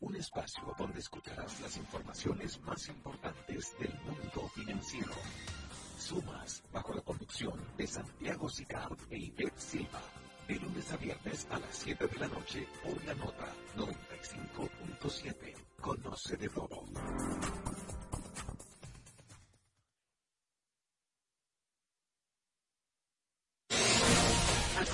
Un espacio donde escucharás las informaciones más importantes del mundo financiero. Sumas, bajo la conducción de Santiago Sicar e Ivette Silva, de lunes a viernes a las 7 de la noche por la nota 95.7. Conoce de todo.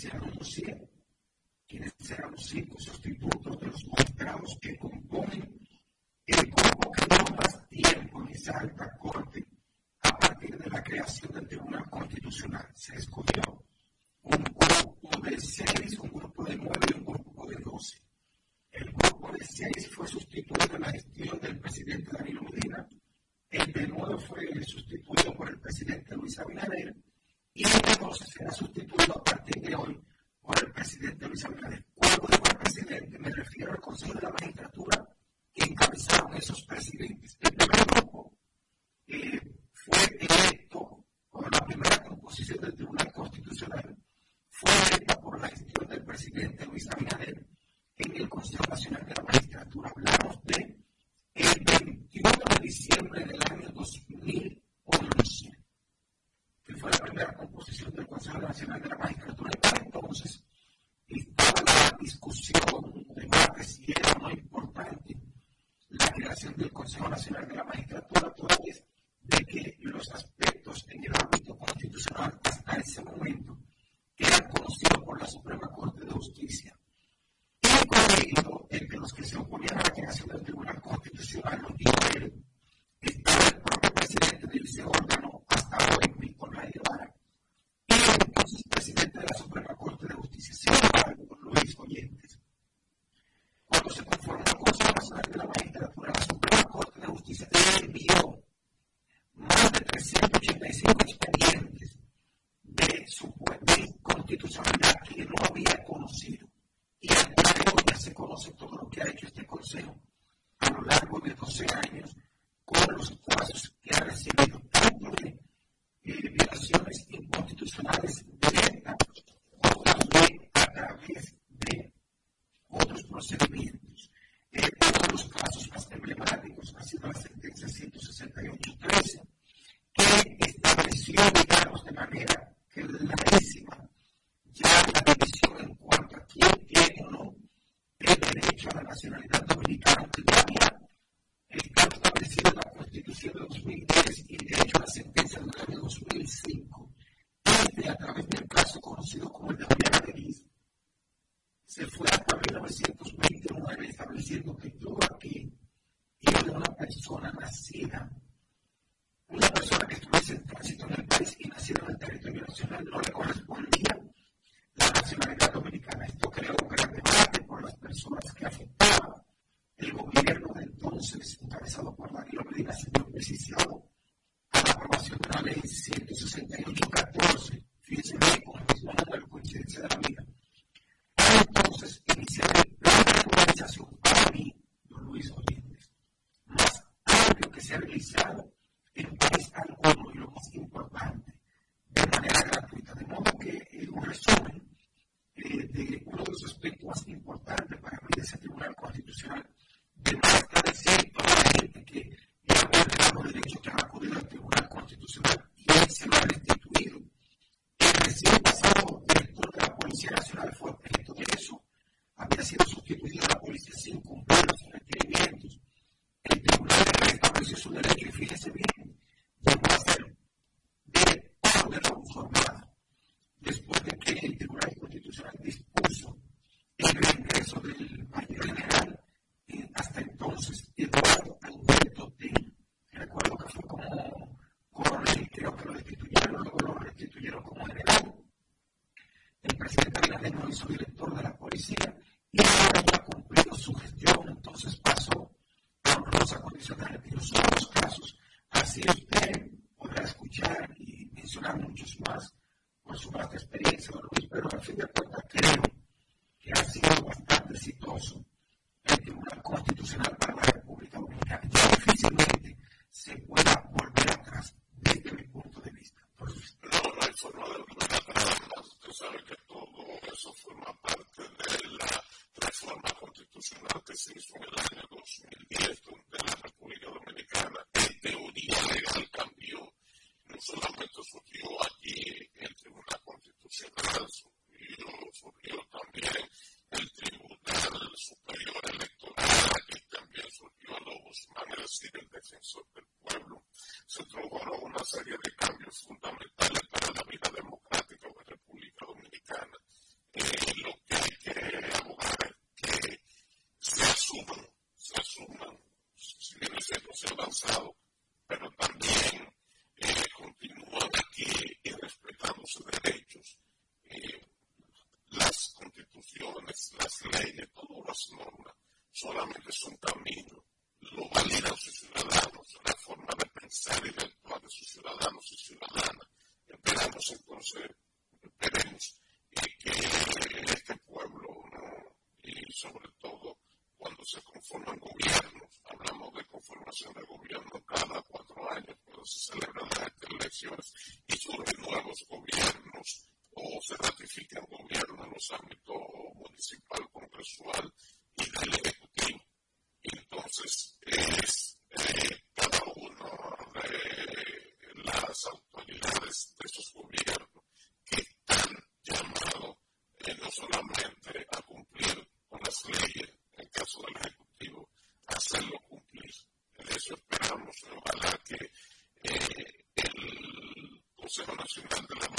hicieron Consejo Nacional de la Magistratura todavía es de que los aspectos en el ámbito constitucional hasta ese momento eran conocidos por la Suprema Corte de Justicia. Y el colegio, entre los que se oponían a la creación del Tribunal Constitucional, los dijo 37 el defensor del pueblo, se introdujeron una serie de cambios fundamentales Museo Nacional de la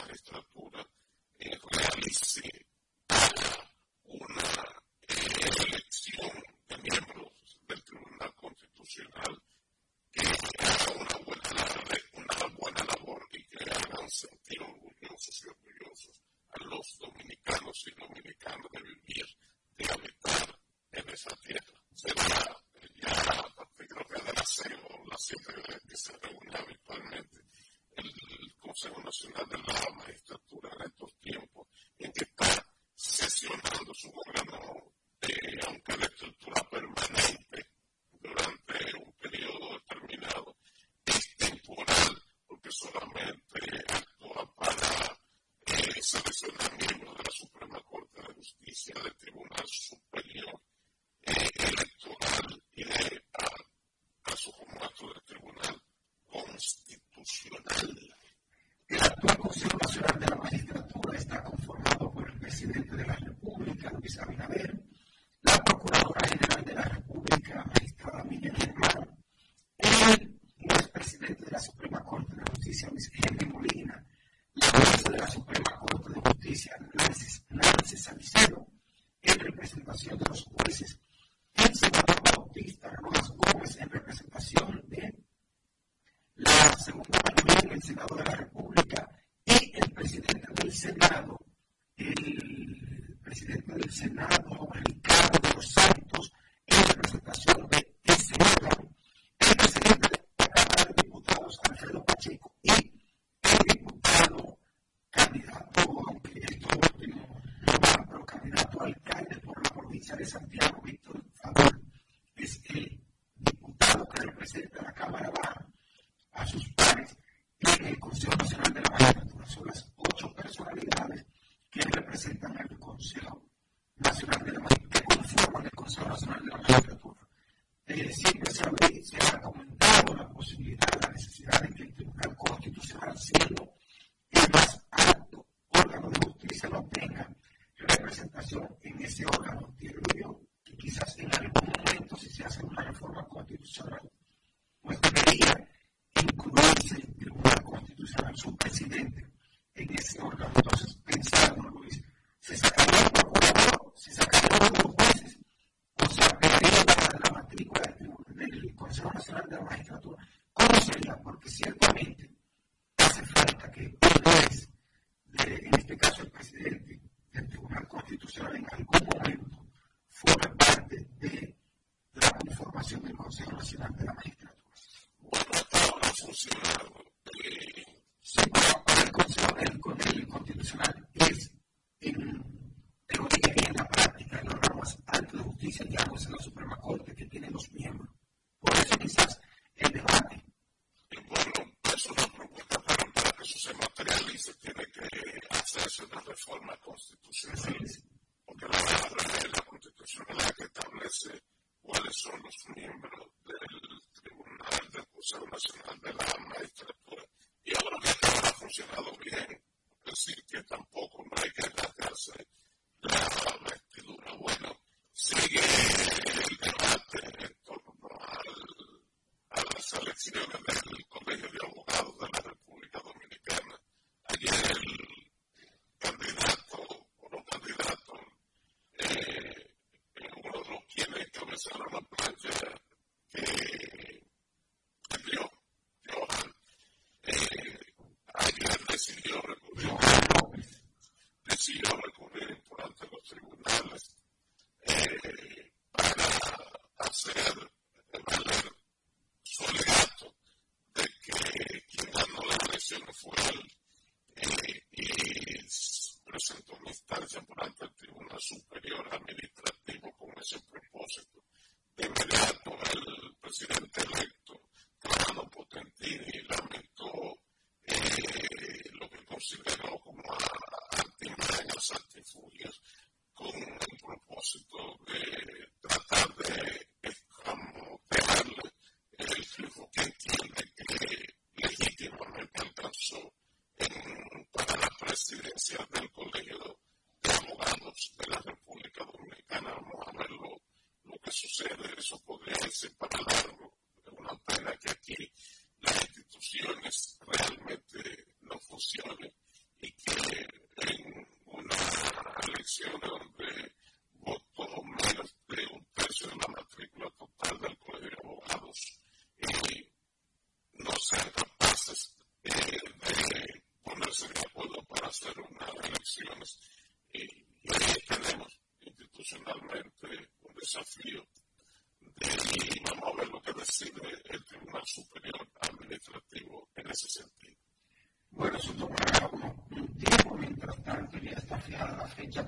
ese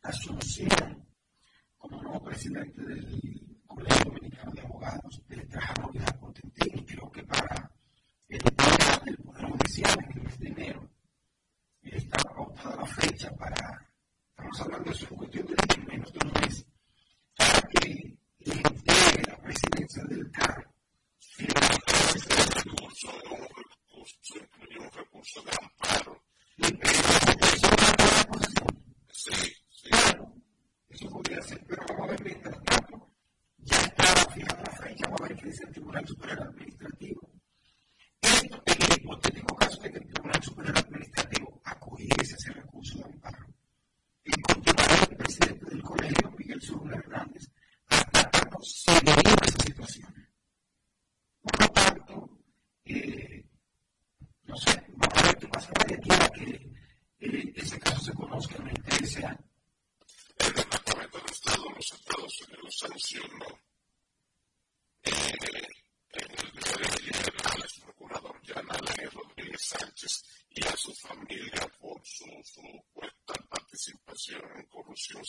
caso se conozca en el TSA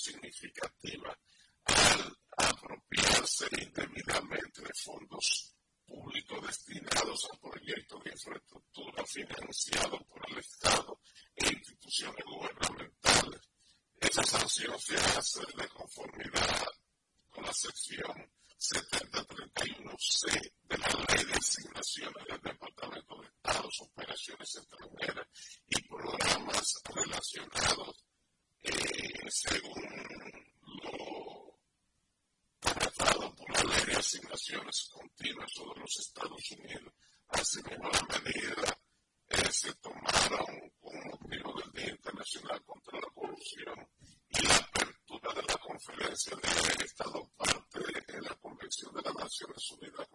significativa al apropiarse indebidamente de fondos públicos destinados a proyectos de infraestructura financiados por el Estado e instituciones gubernamentales. Esa sanción se hace de conformidad con la sección 7031C de la Ley de Asignaciones del Departamento de Estados, Operaciones Extranjeras y Programas Relacionados continuas sobre los Estados Unidos, así como la medida se tomaron con motivo del Día Internacional contra la Corrupción y la apertura de la conferencia de Estado parte de la Convención de las Naciones Unidas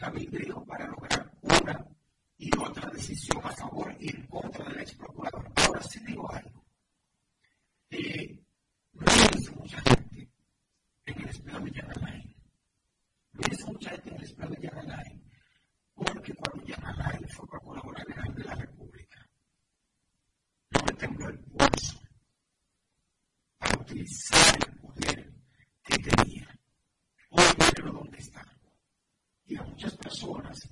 camino para lograr una y otra decisión a favor y en contra del ex procurador. Ahora sí digo algo. Eh, lo hizo mucha gente en el Espejo Villar Alain. Lo hizo mucha gente en el Espejo Villar Alain. Porque cuando Villar Alain fue procurador general de la República, no me tembló el pulso para utilizar personas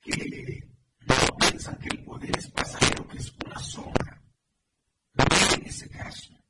que no piensan que el poder es pasajero, que es una sombra. No en ese caso.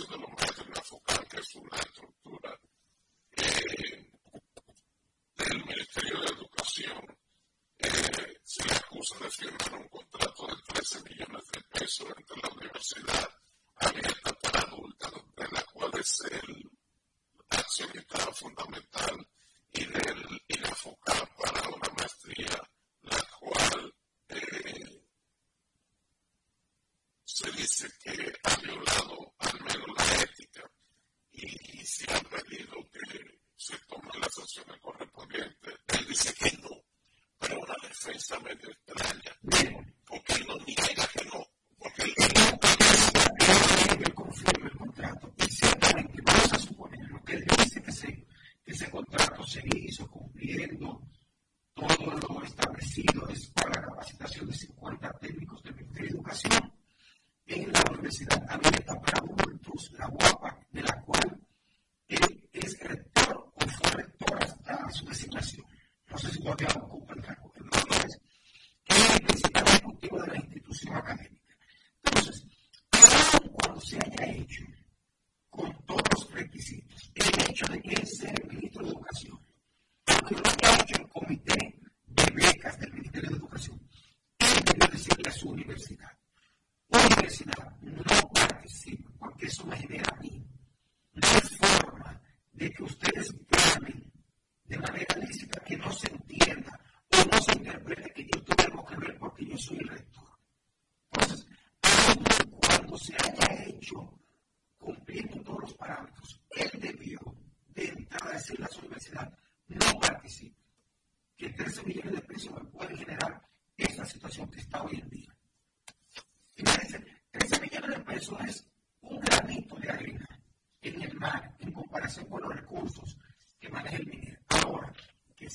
to the come and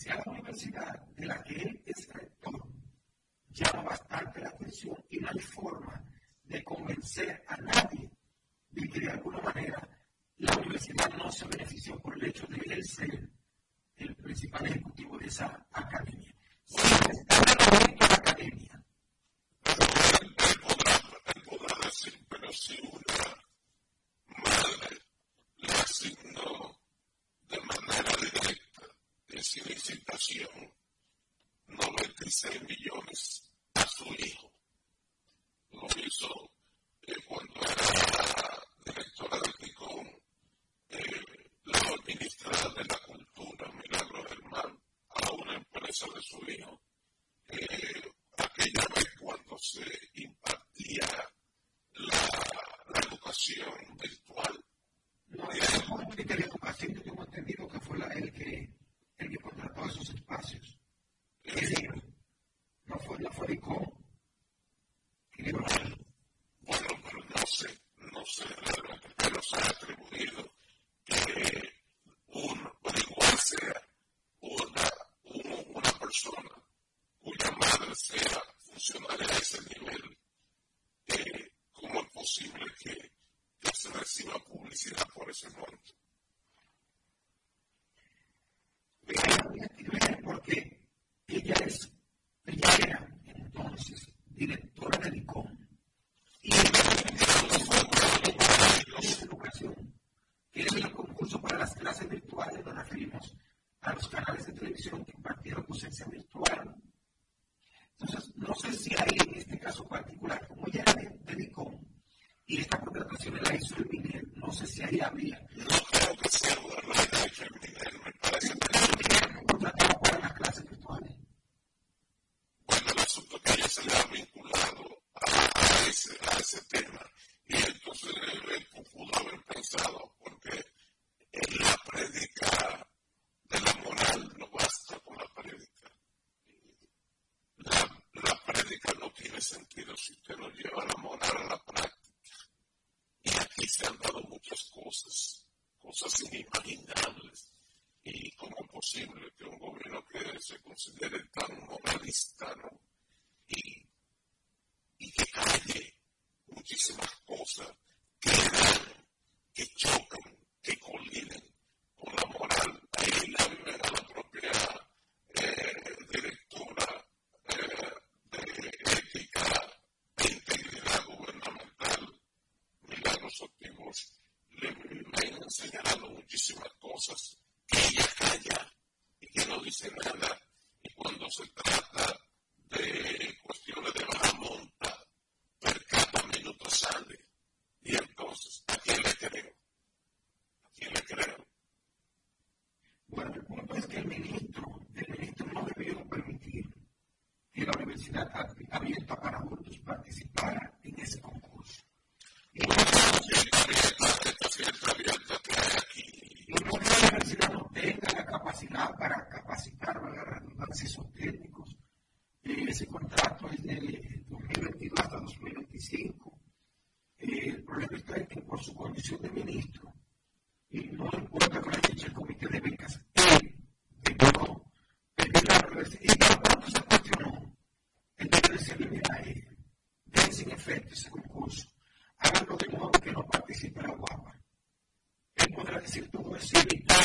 sea la universidad de la que él es rector, llama bastante la atención y no hay forma de convencer a nadie de que de alguna manera la universidad no se benefició por el hecho de él ser el principal ejecutivo de esa sino publicidad. Por eso no receiving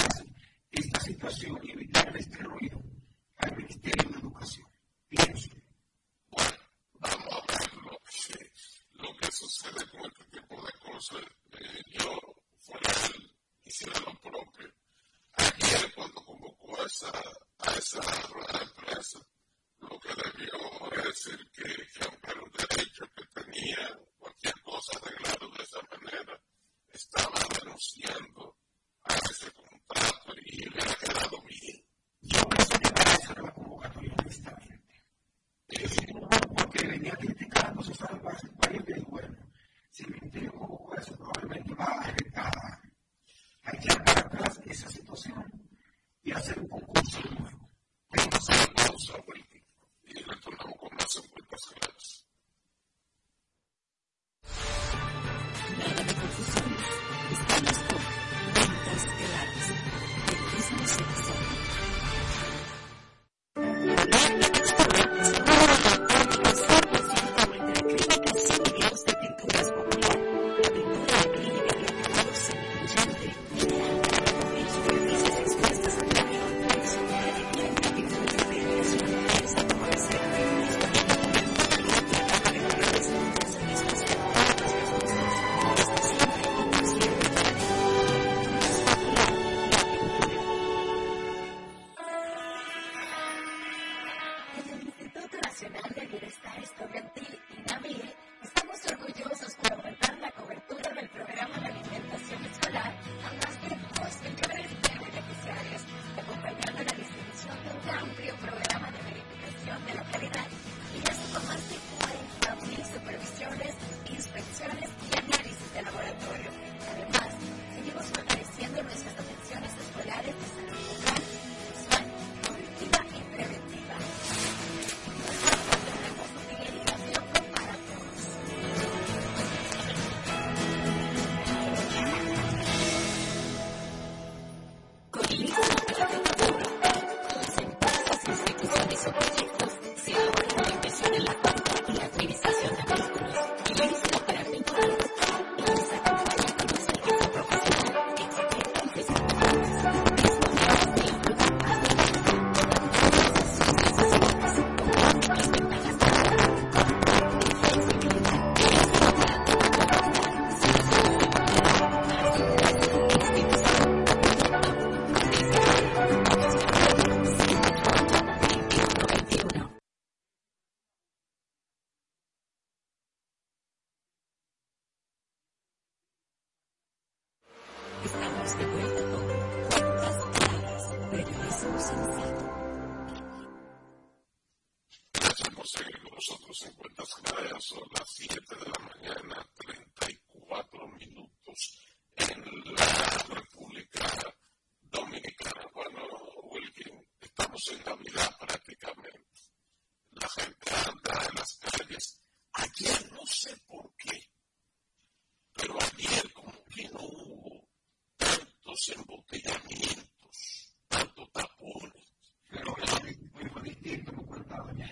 los embotellamientos, tanto tapones. Pero es muy lo cuenta doña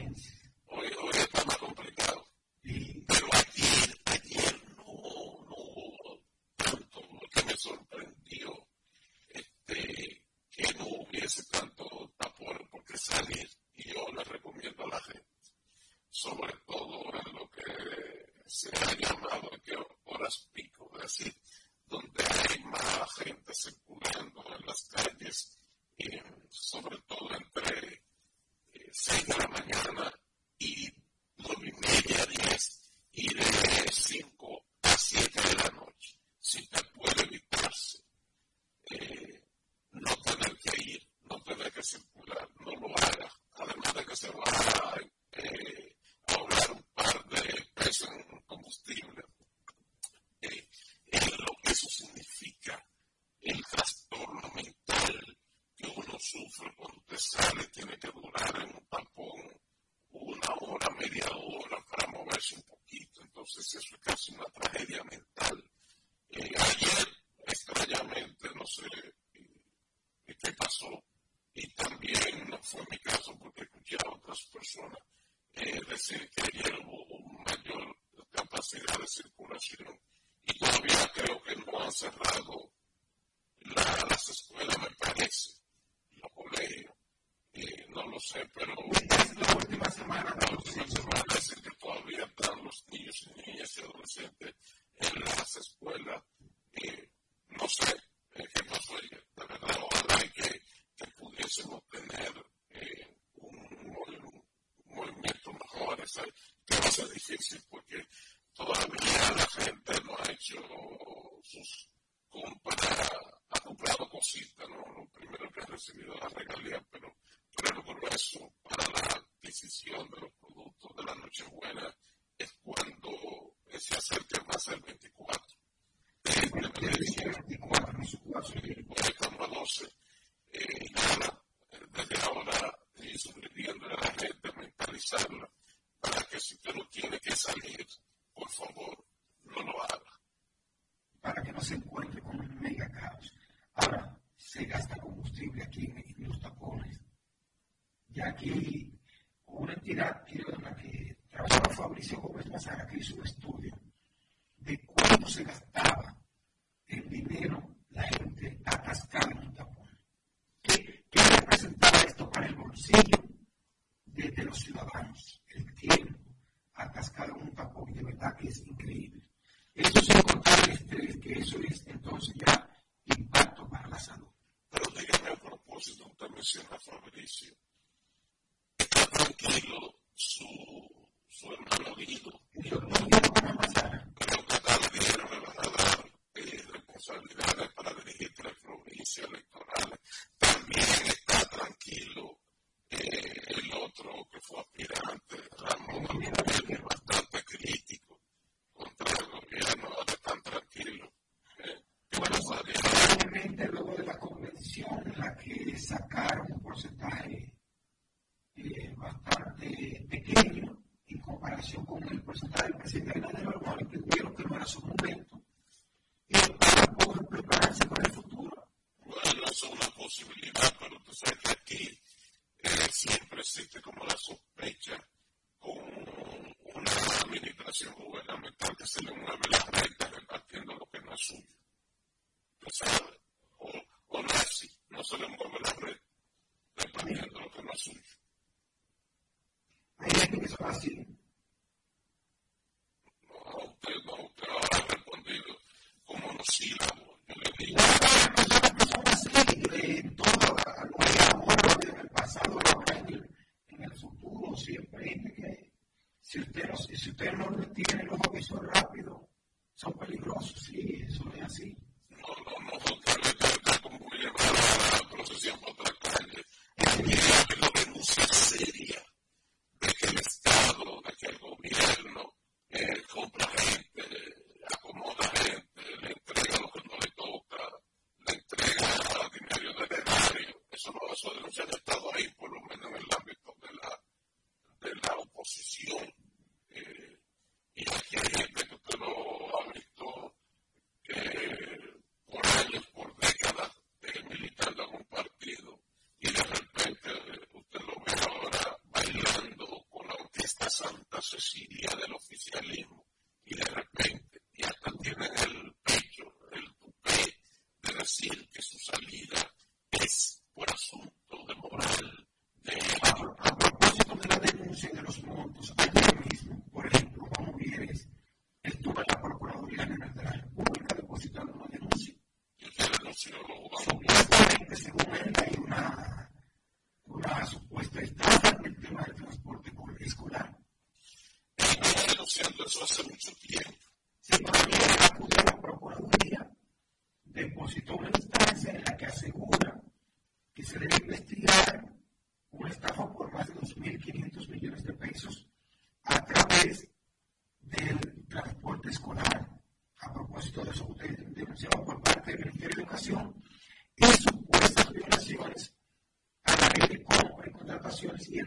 Hoy está más complicado. Pero ayer, ayer no, no hubo tanto lo que me sorprendió este, que no hubiese tanto tapones porque salir, y yo le recomiendo a la gente, sobre todo en lo que se ha llamado que horas pico, es. saying the beauty ojo visual rápido, son peligrosos, sí, eso es así.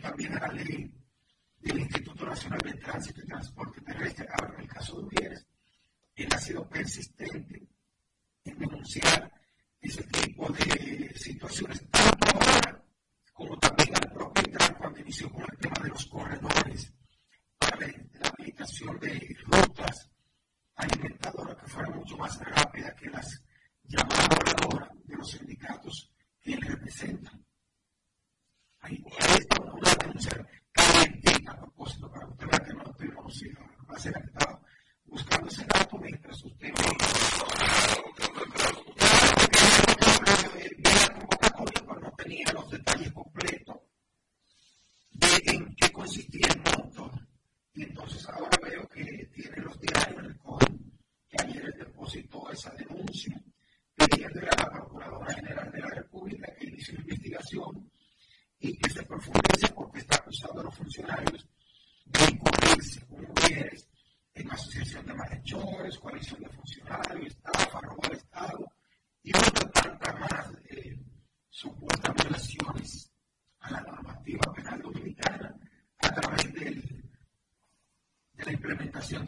فمن عليه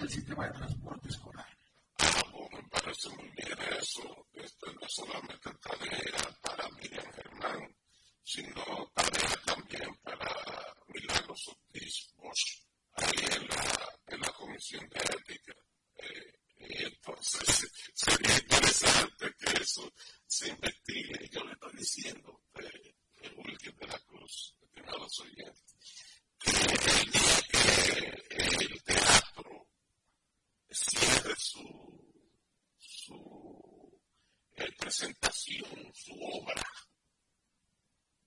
del sistema de transporte. su obra,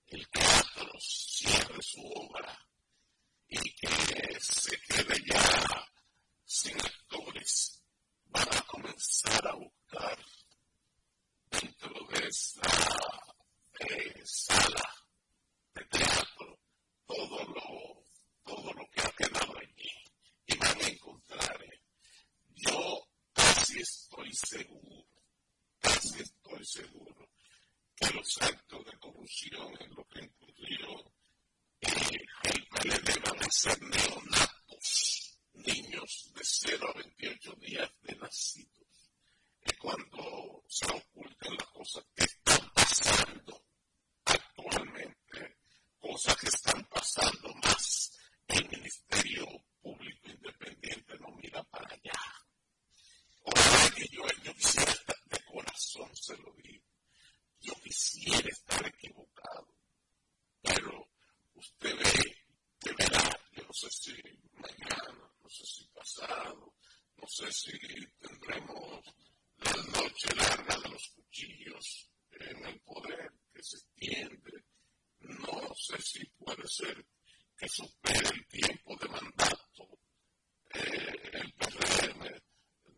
el teatro cierre su obra y que se quede ya sin actores, van a comenzar a buscar dentro de esa si tendremos la noche larga de los cuchillos en el poder que se extiende. No sé si puede ser que supere el tiempo de mandato eh, el PRM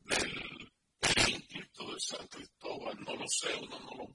del ínclito de San Cristóbal. No lo sé, uno no lo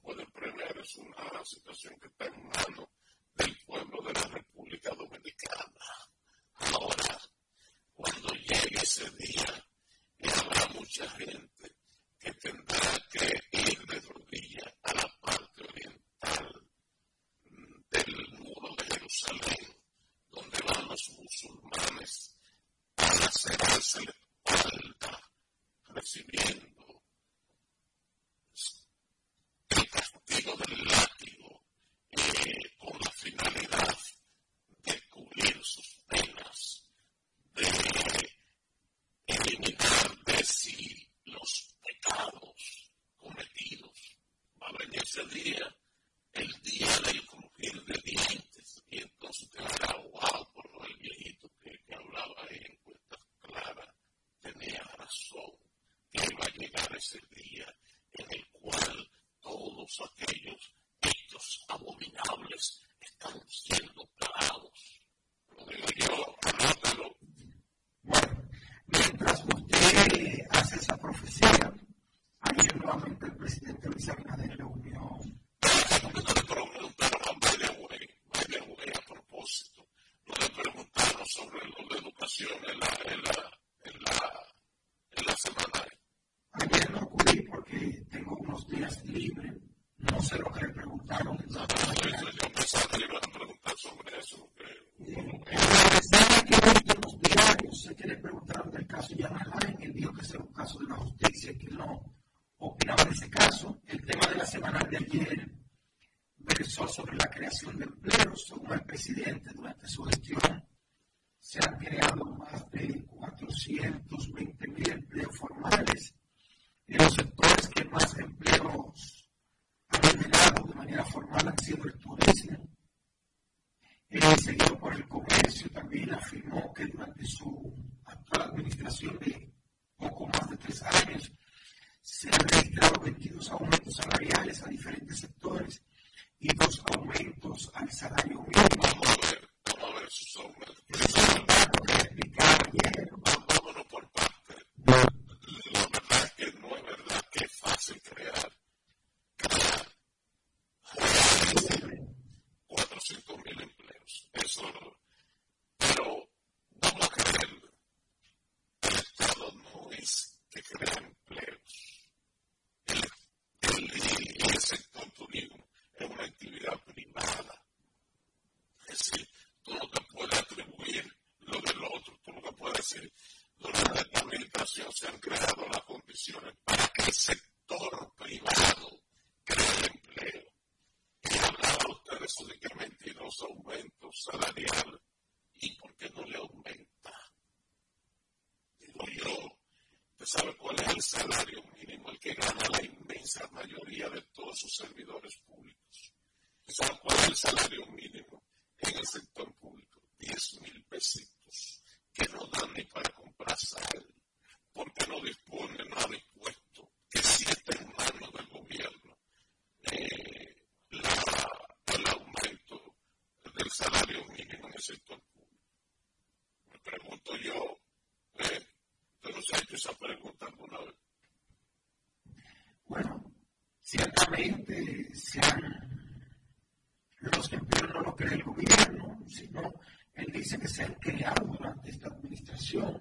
supplication. que crea empleos. El, el, el sector es una actividad privada. Es decir, tú no te puedes atribuir lo del otro, tú no te puedes decir, durante la administración se han creado. del gobierno, sino él dice que se han creado durante esta administración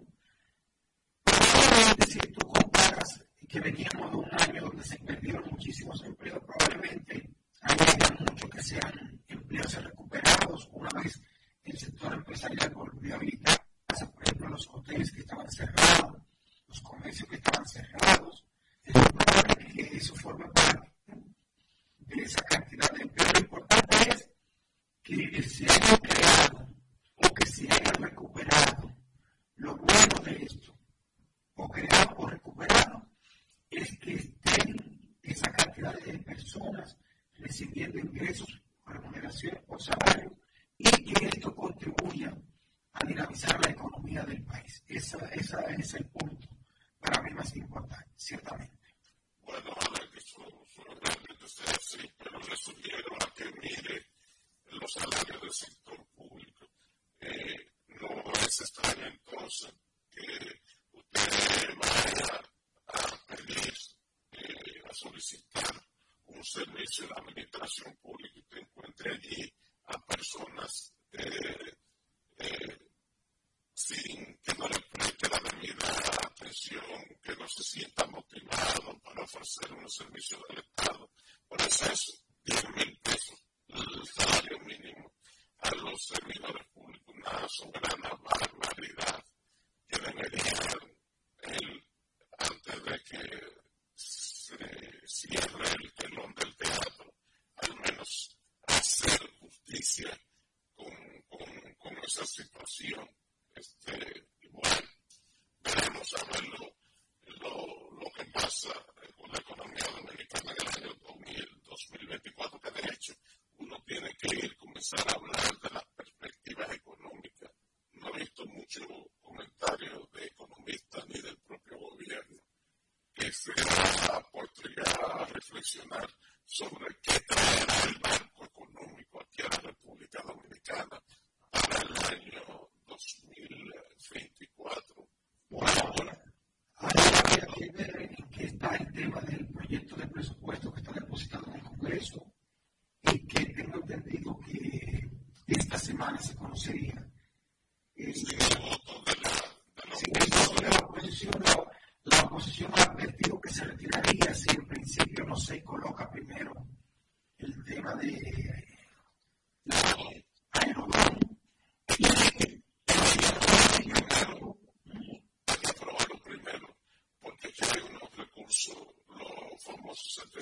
reflexionar sobre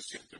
siempre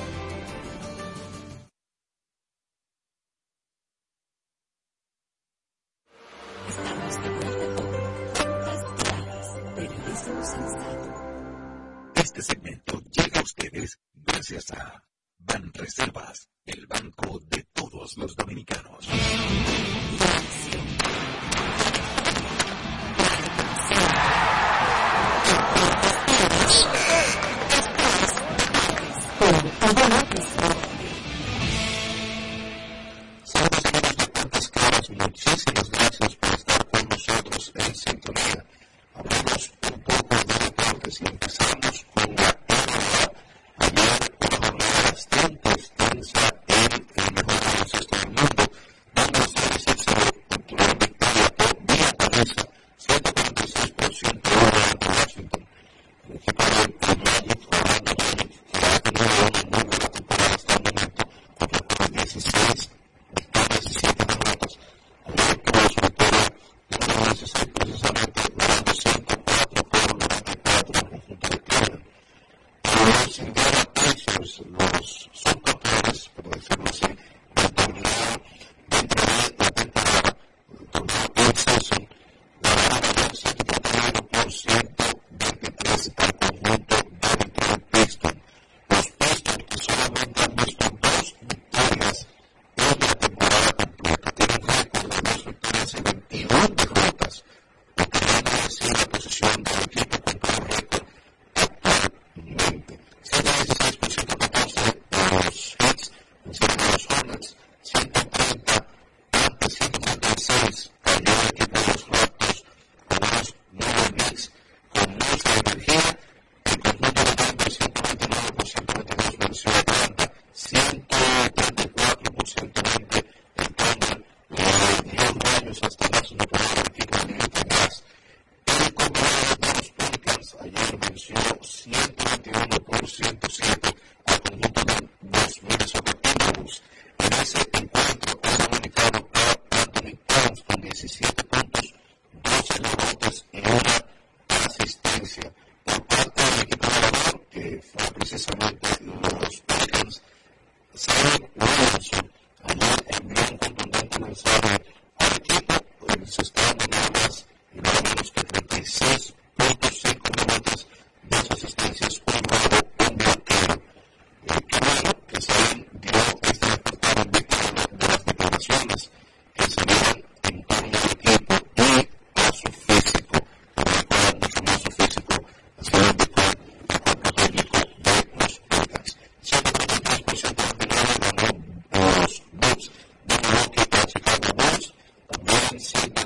Una noticia que ha estado circulando a través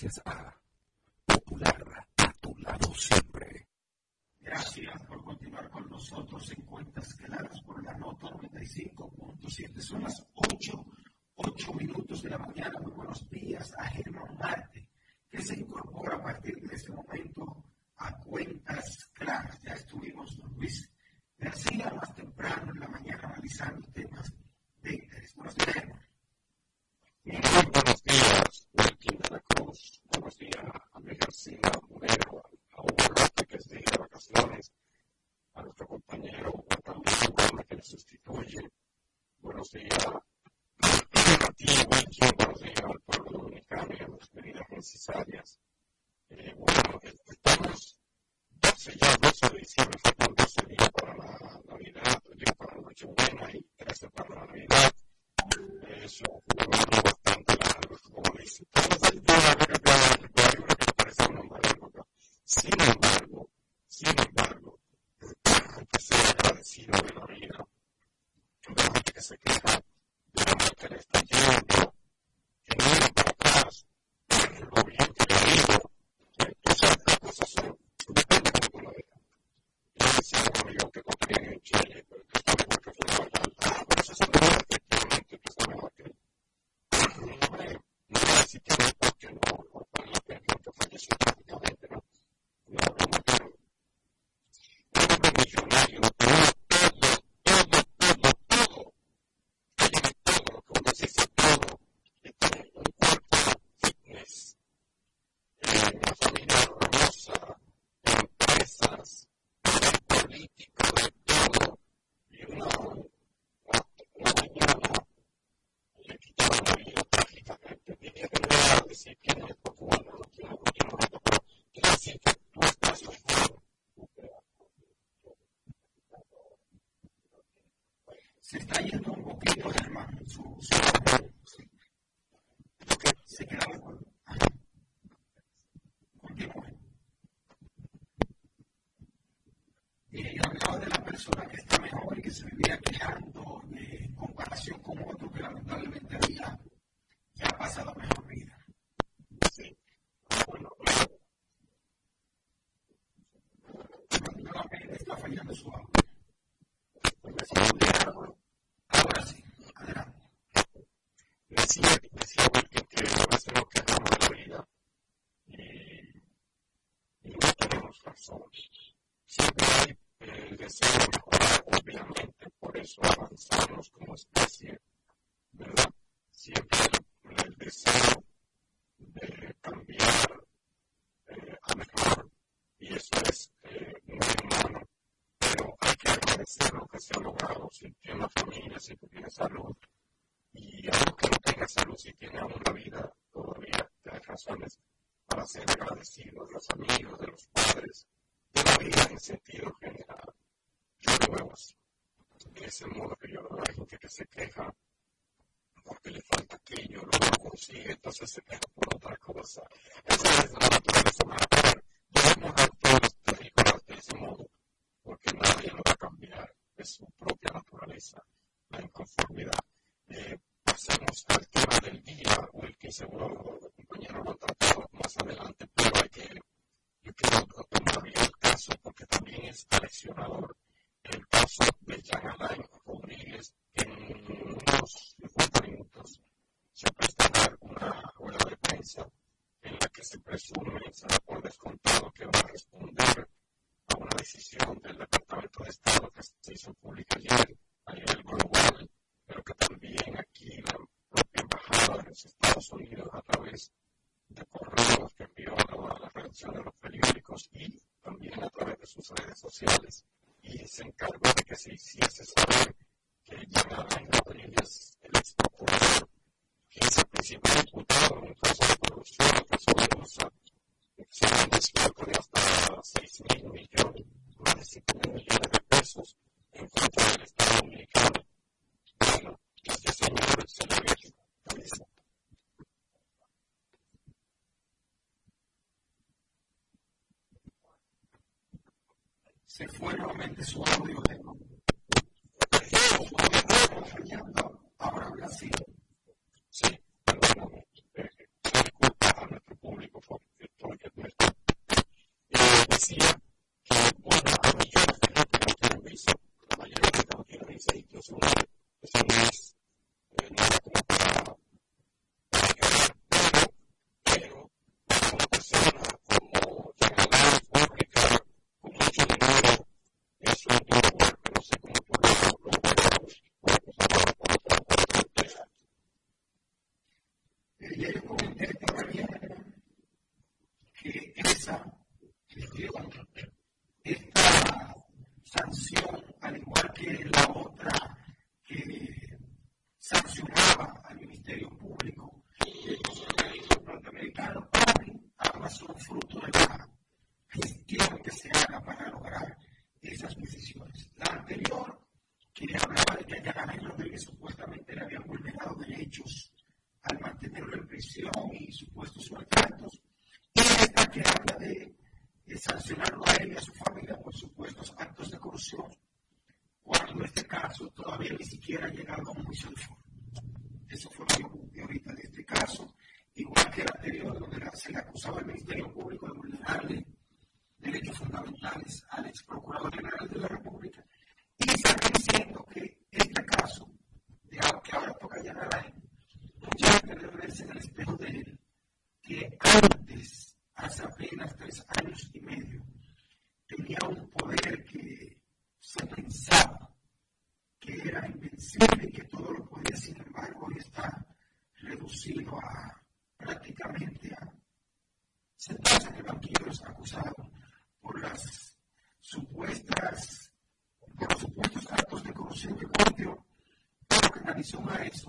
gracias a Popular, a tu lado siempre. Gracias por continuar con nosotros en Cuentas Claras por la Nota 95.7. Son las decía, ahora sí, adelante. gestión, la familia, si salud, sus redes sociales y se encargó de que se hiciese saber que llegaban las familias el exprocurador, que es el principal one. Isso, mas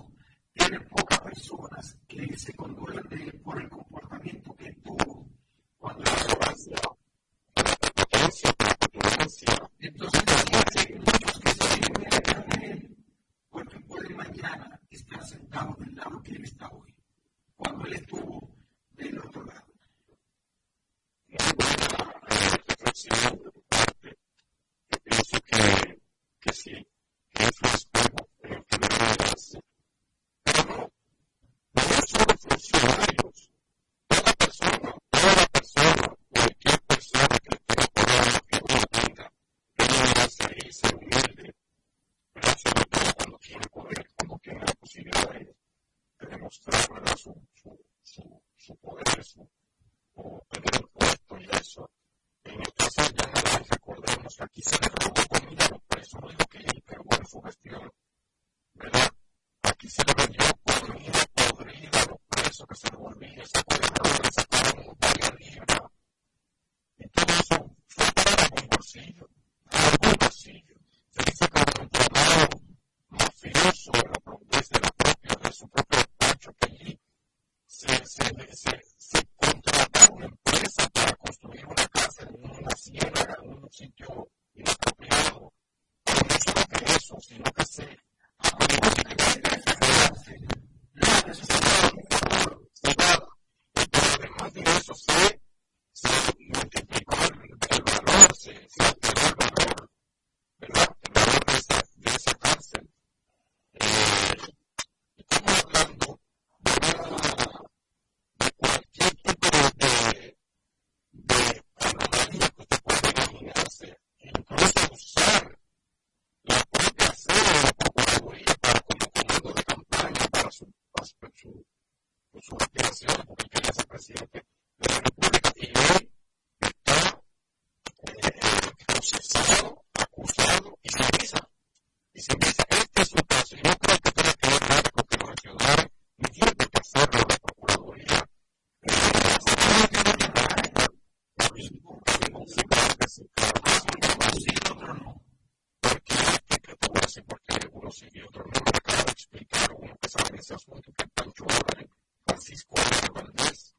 Francisco Valdés,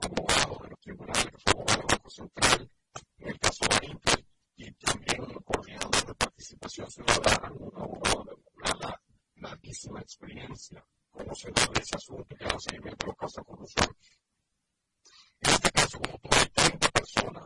abogado de los tribunales, que fue abogado del Banco Central, en el caso Inter, y también un coordinador de participación ciudadana, un abogado de una larguísima experiencia conocedor de ese asunto y que da seguimiento a los casos de corrupción. En este caso, como tú hay 30 personas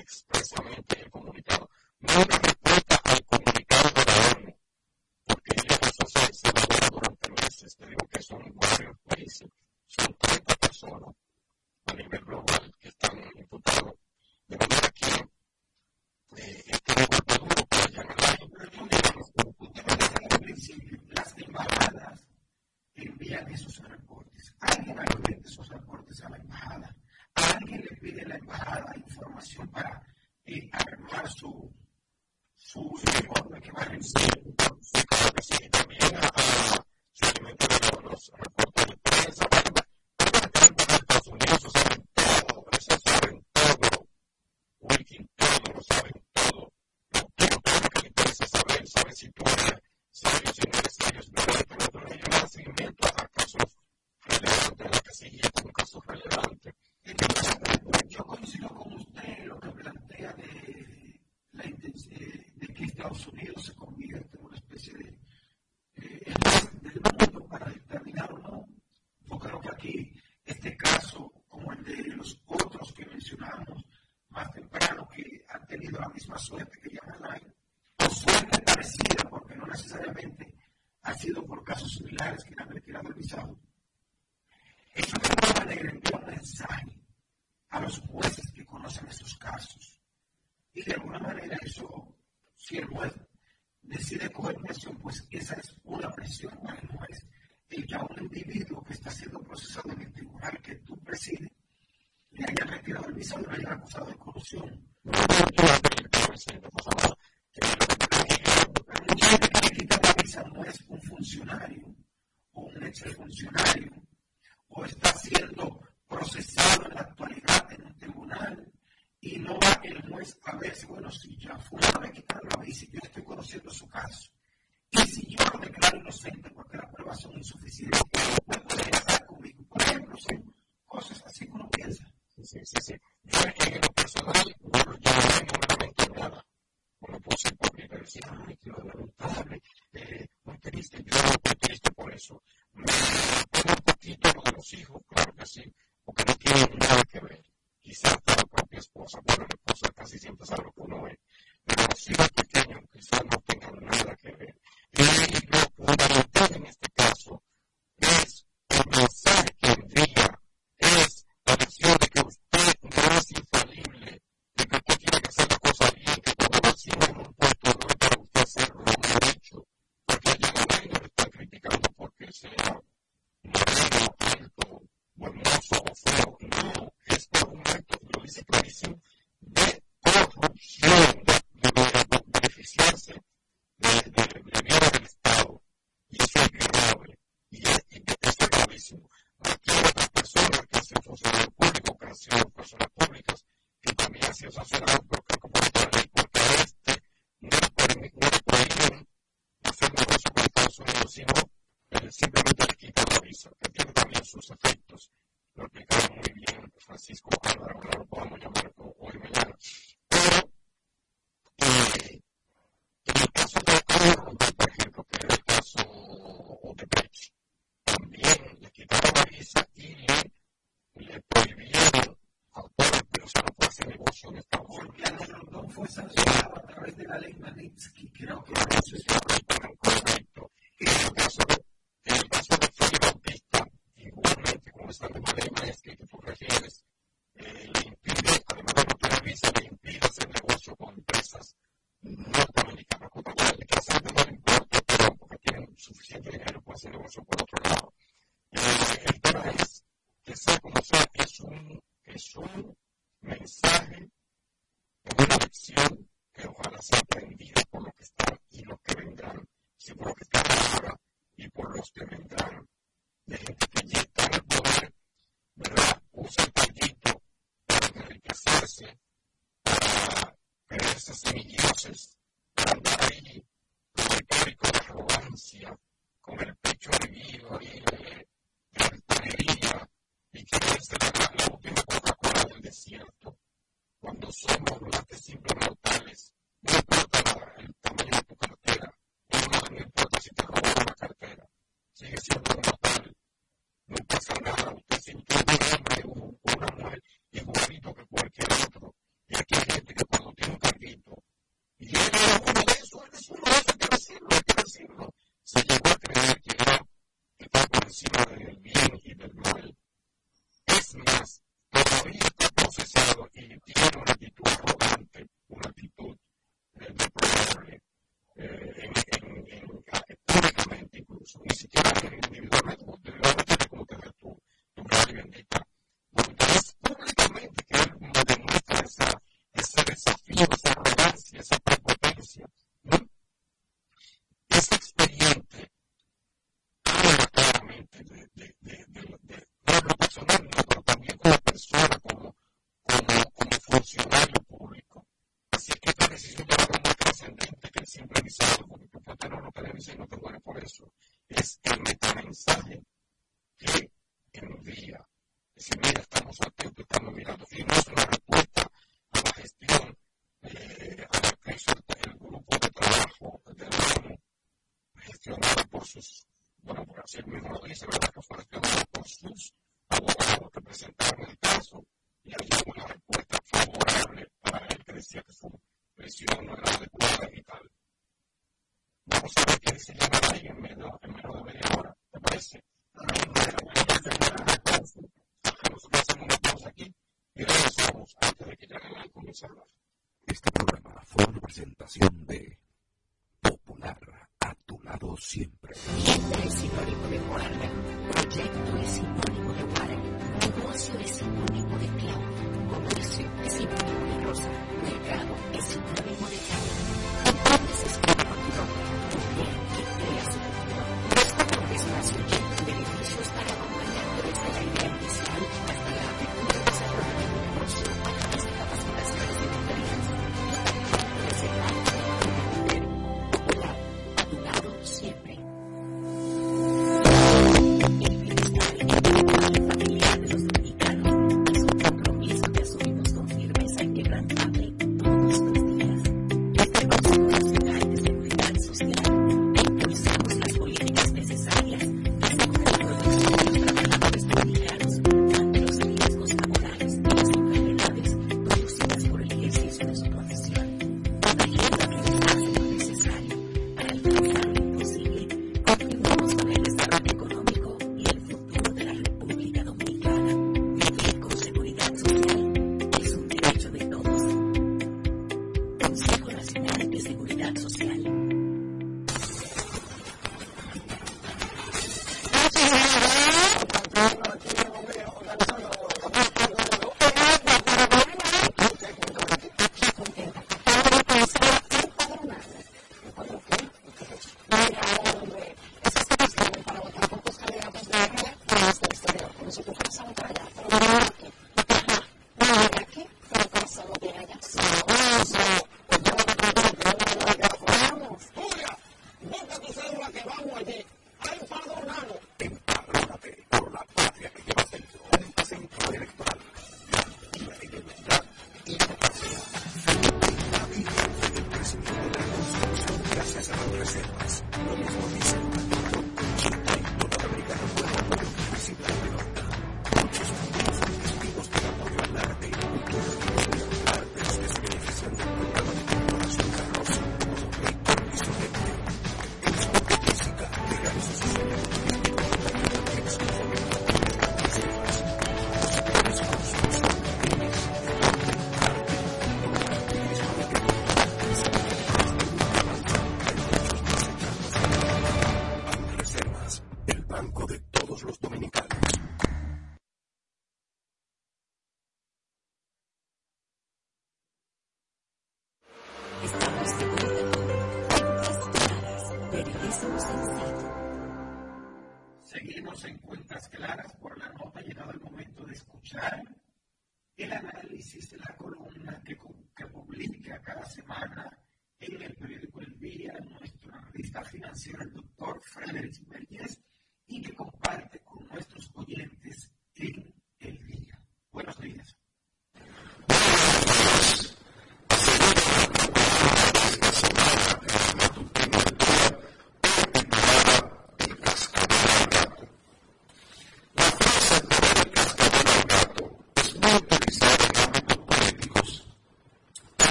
express. Como Okay.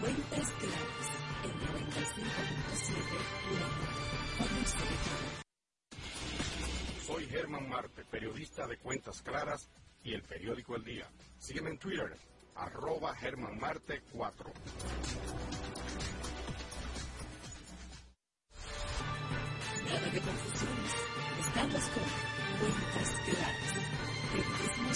Cuentas claras en 95.7 Soy Germán Marte, periodista de Cuentas Claras y el periódico El Día. Sígueme en Twitter, arroba Germán Marte 4. Nada de confusiones. Estamos con Cuentas Claras. Periodismo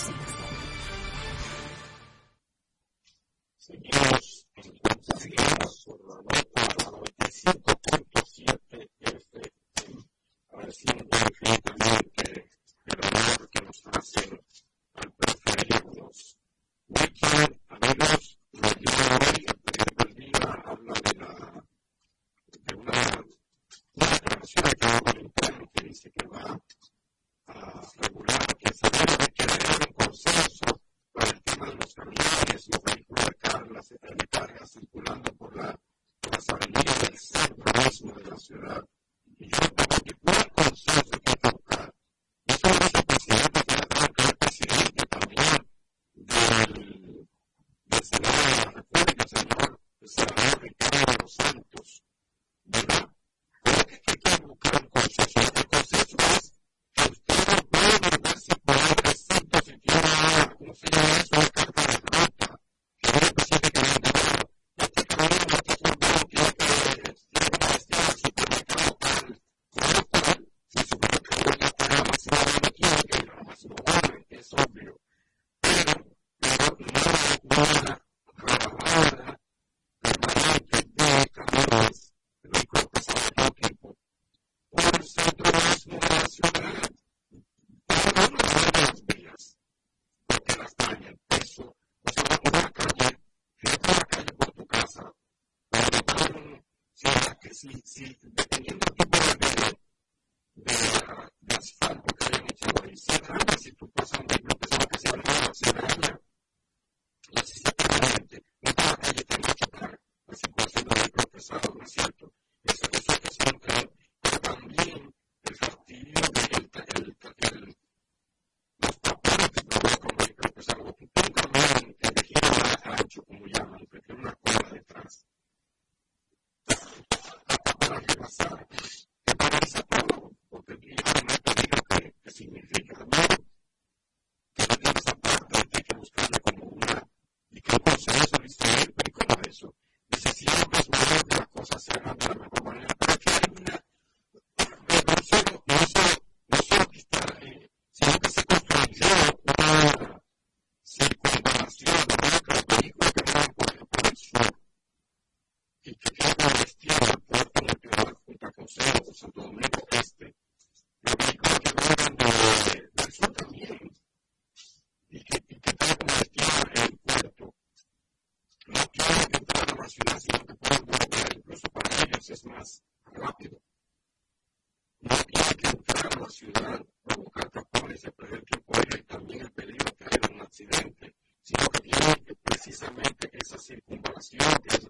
circunvalación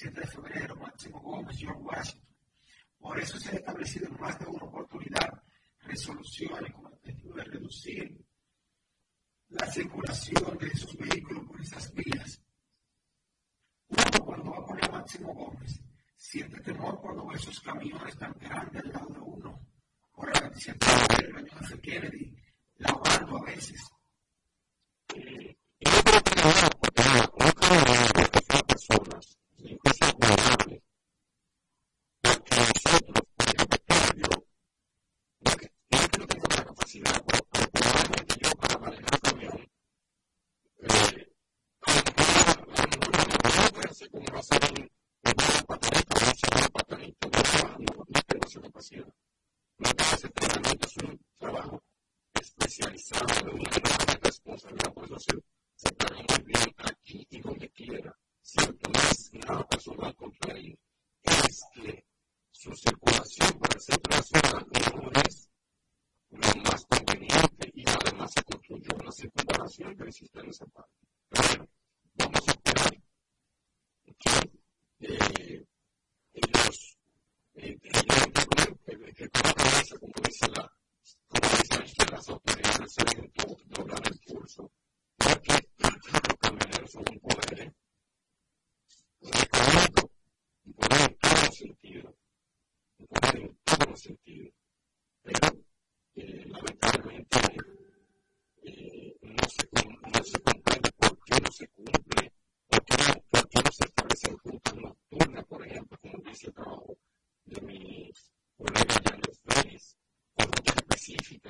15 de febrero, Máximo Gómez, John West,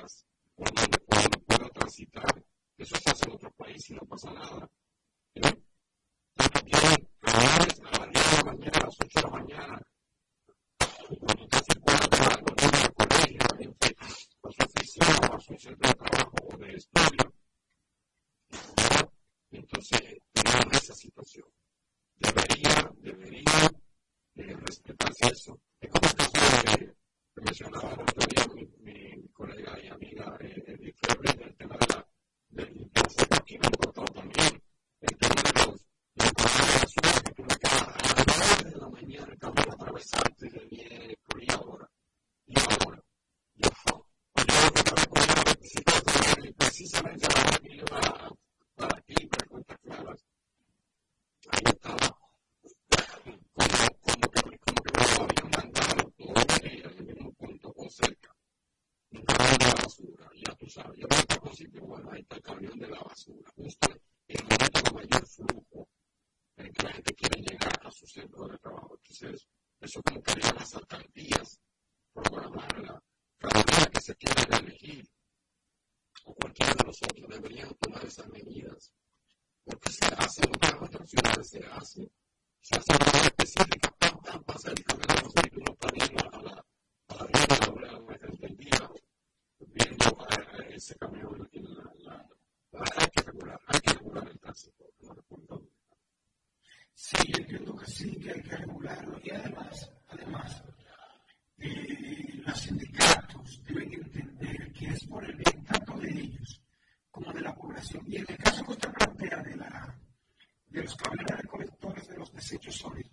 cosas donde puedo, transitar. Eso se hace en otros países y no pasa nada. los cables recolectores de los desechos sólidos.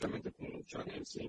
precisamente con mucha ansia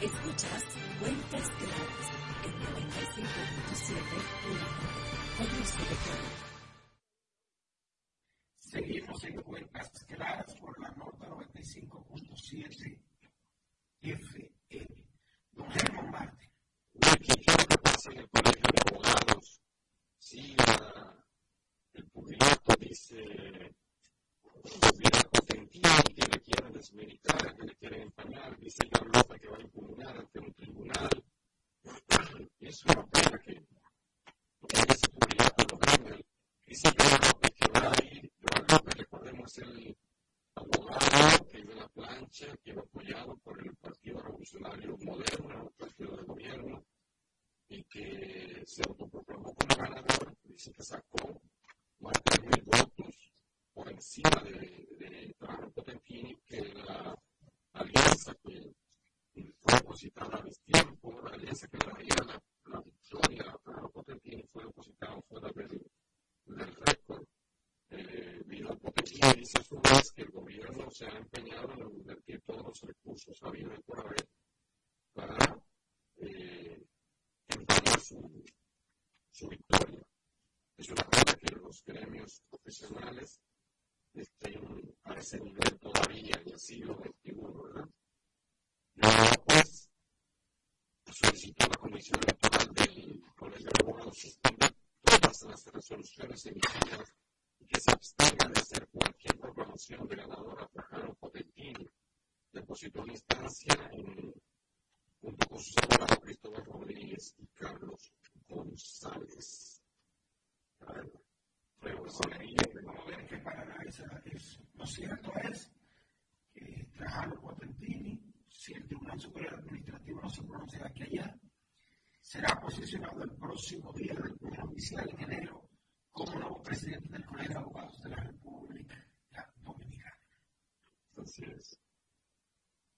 Escuchas Cuentas Claras en 95.7 Conoce de todo. Seguimos en Cuentas Claras por la nota 95.7 FM. Don Germán Martín. ¿Qué es lo que pasa en el Colegio de Abogados? Sí, la, el pugilato dice órdenes militares que le quieren empañar, diseñar ropa que va a impugnar ante un tribunal. Es una pena que no haya esa publicidad por los gremios. Isidro López que va a ir, Joan recordemos el abogado que iba en la plancha, que iba apoyado por el Partido Revolucionario Moderno, el partido de gobierno, y que se autoproclamó como ganador, dice que sacó más de mil votos por encima de, de Trump Potentini, que la alianza que fue depositada a tiempo, la alianza que daría la, la victoria a Trump Potentini fue depositada fuera del, del récord. Eh, Vidal Potentini dice a su vez que el gobierno se ha empeñado en invertir todos los recursos habidos por haber para eh, su, su victoria. Es una pena que los gremios profesionales estén a ese nivel todavía en el siglo XXI, ¿verdad? Yo, pues, solicito a la Comisión Electoral del Colegio de Abogados suspender todas las resoluciones emitidas y que se abstenga de hacer cualquier proclamación de ganador a Trajano Potentini. Depositó una instancia en junto con sus abogados Cristóbal Rodríguez y Carlos González. Vamos a ver qué parará esa, eso. Lo cierto es que Trajano Potentini, si el Tribunal Superior Administrativo no se pronuncia aquí allá, será posicionado el próximo día del primer oficial en enero como nuevo presidente del Colegio de Abogados de la República Dominicana. Así es.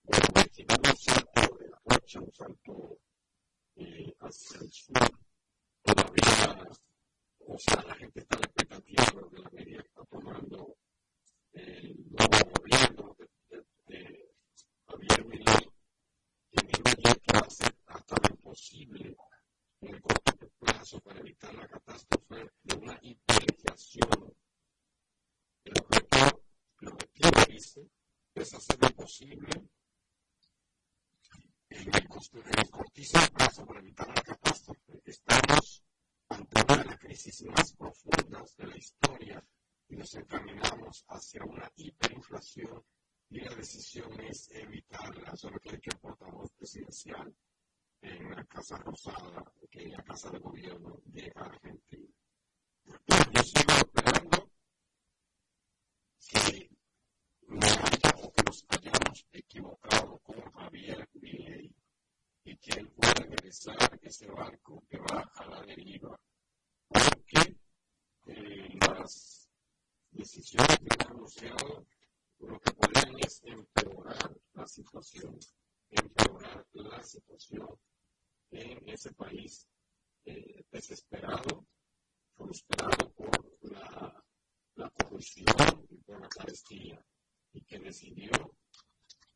Bueno, aquí vamos a marcha un salto hacia el sur. Todavía, en la expectativa de la medida que está tomando el nuevo gobierno de, de, de Javier Milei, que digo que va a ser hasta lo imposible en el corto plazo para evitar la catástrofe de una hiperinflación. El objetivo, el objetivo dice es hacer lo posible en el cortísimo plazo para evitar la catástrofe. Estamos ante una de las crisis más profundas de la historia y nos encaminamos hacia una hiperinflación y la decisión es evitarla. Eso es lo que ha dicho el portavoz presidencial en la Casa Rosada, que en la Casa de Gobierno de Argentina. Yo sigo esperando que no haya o que nos hayamos equivocado con Javier Milei y que él pueda regresar ese barco que va a la deriva. Porque eh, las decisiones que han anunciado lo que pueden es empeorar la situación, empeorar la situación en ese país eh, desesperado, frustrado por la, la corrupción y por la carestía y que decidió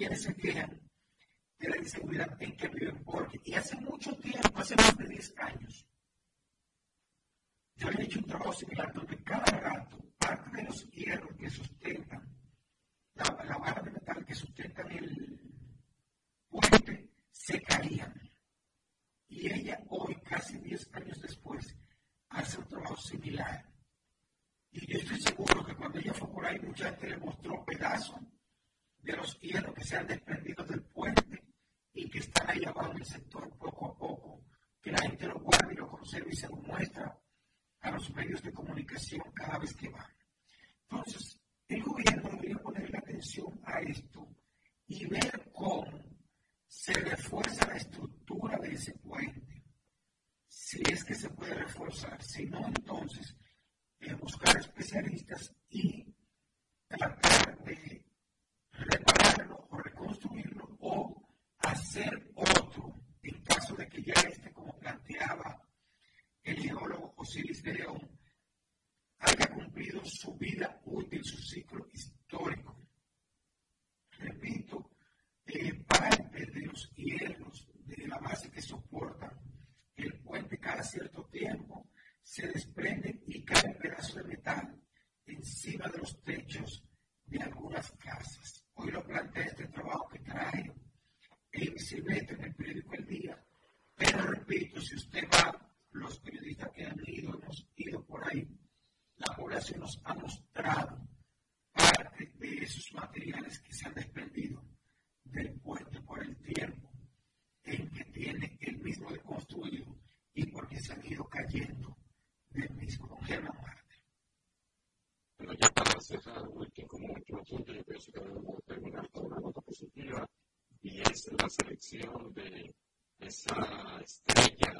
quieres sentir dejar Wilkin como último punto, yo pienso que debemos terminar con una nota positiva y es la selección de esa estrella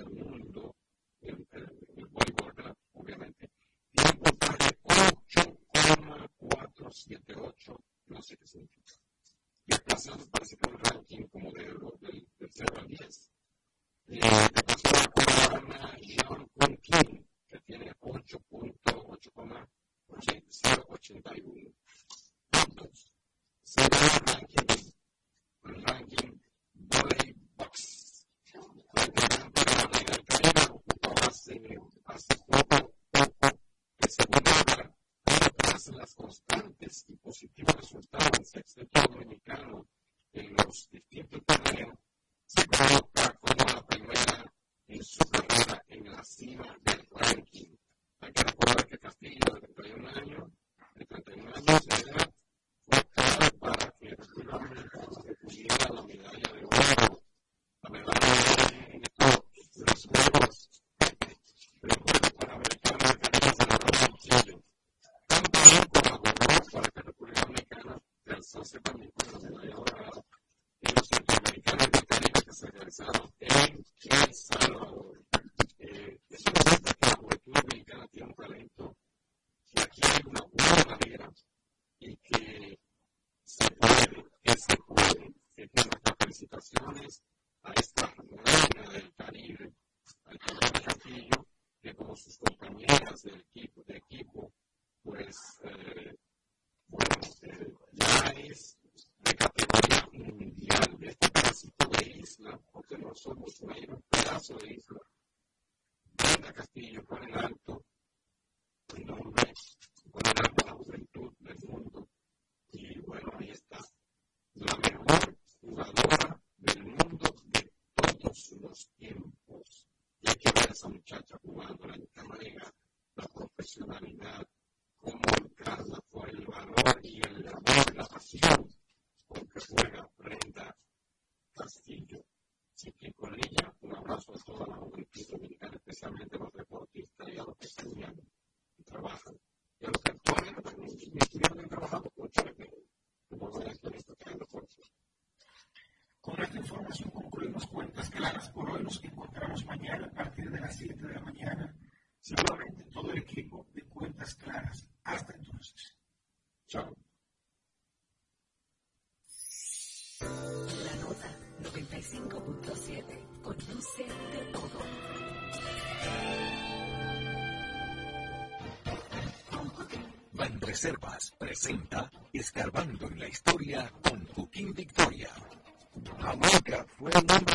somos menos pedazos de isla de las 7 de la mañana, seguramente todo el equipo de cuentas claras. Hasta entonces. Chao. La nota 95.7 conoce de todo. Van Reservas presenta Escarbando en la Historia con Joaquín Victoria. Jamaica fue el nombre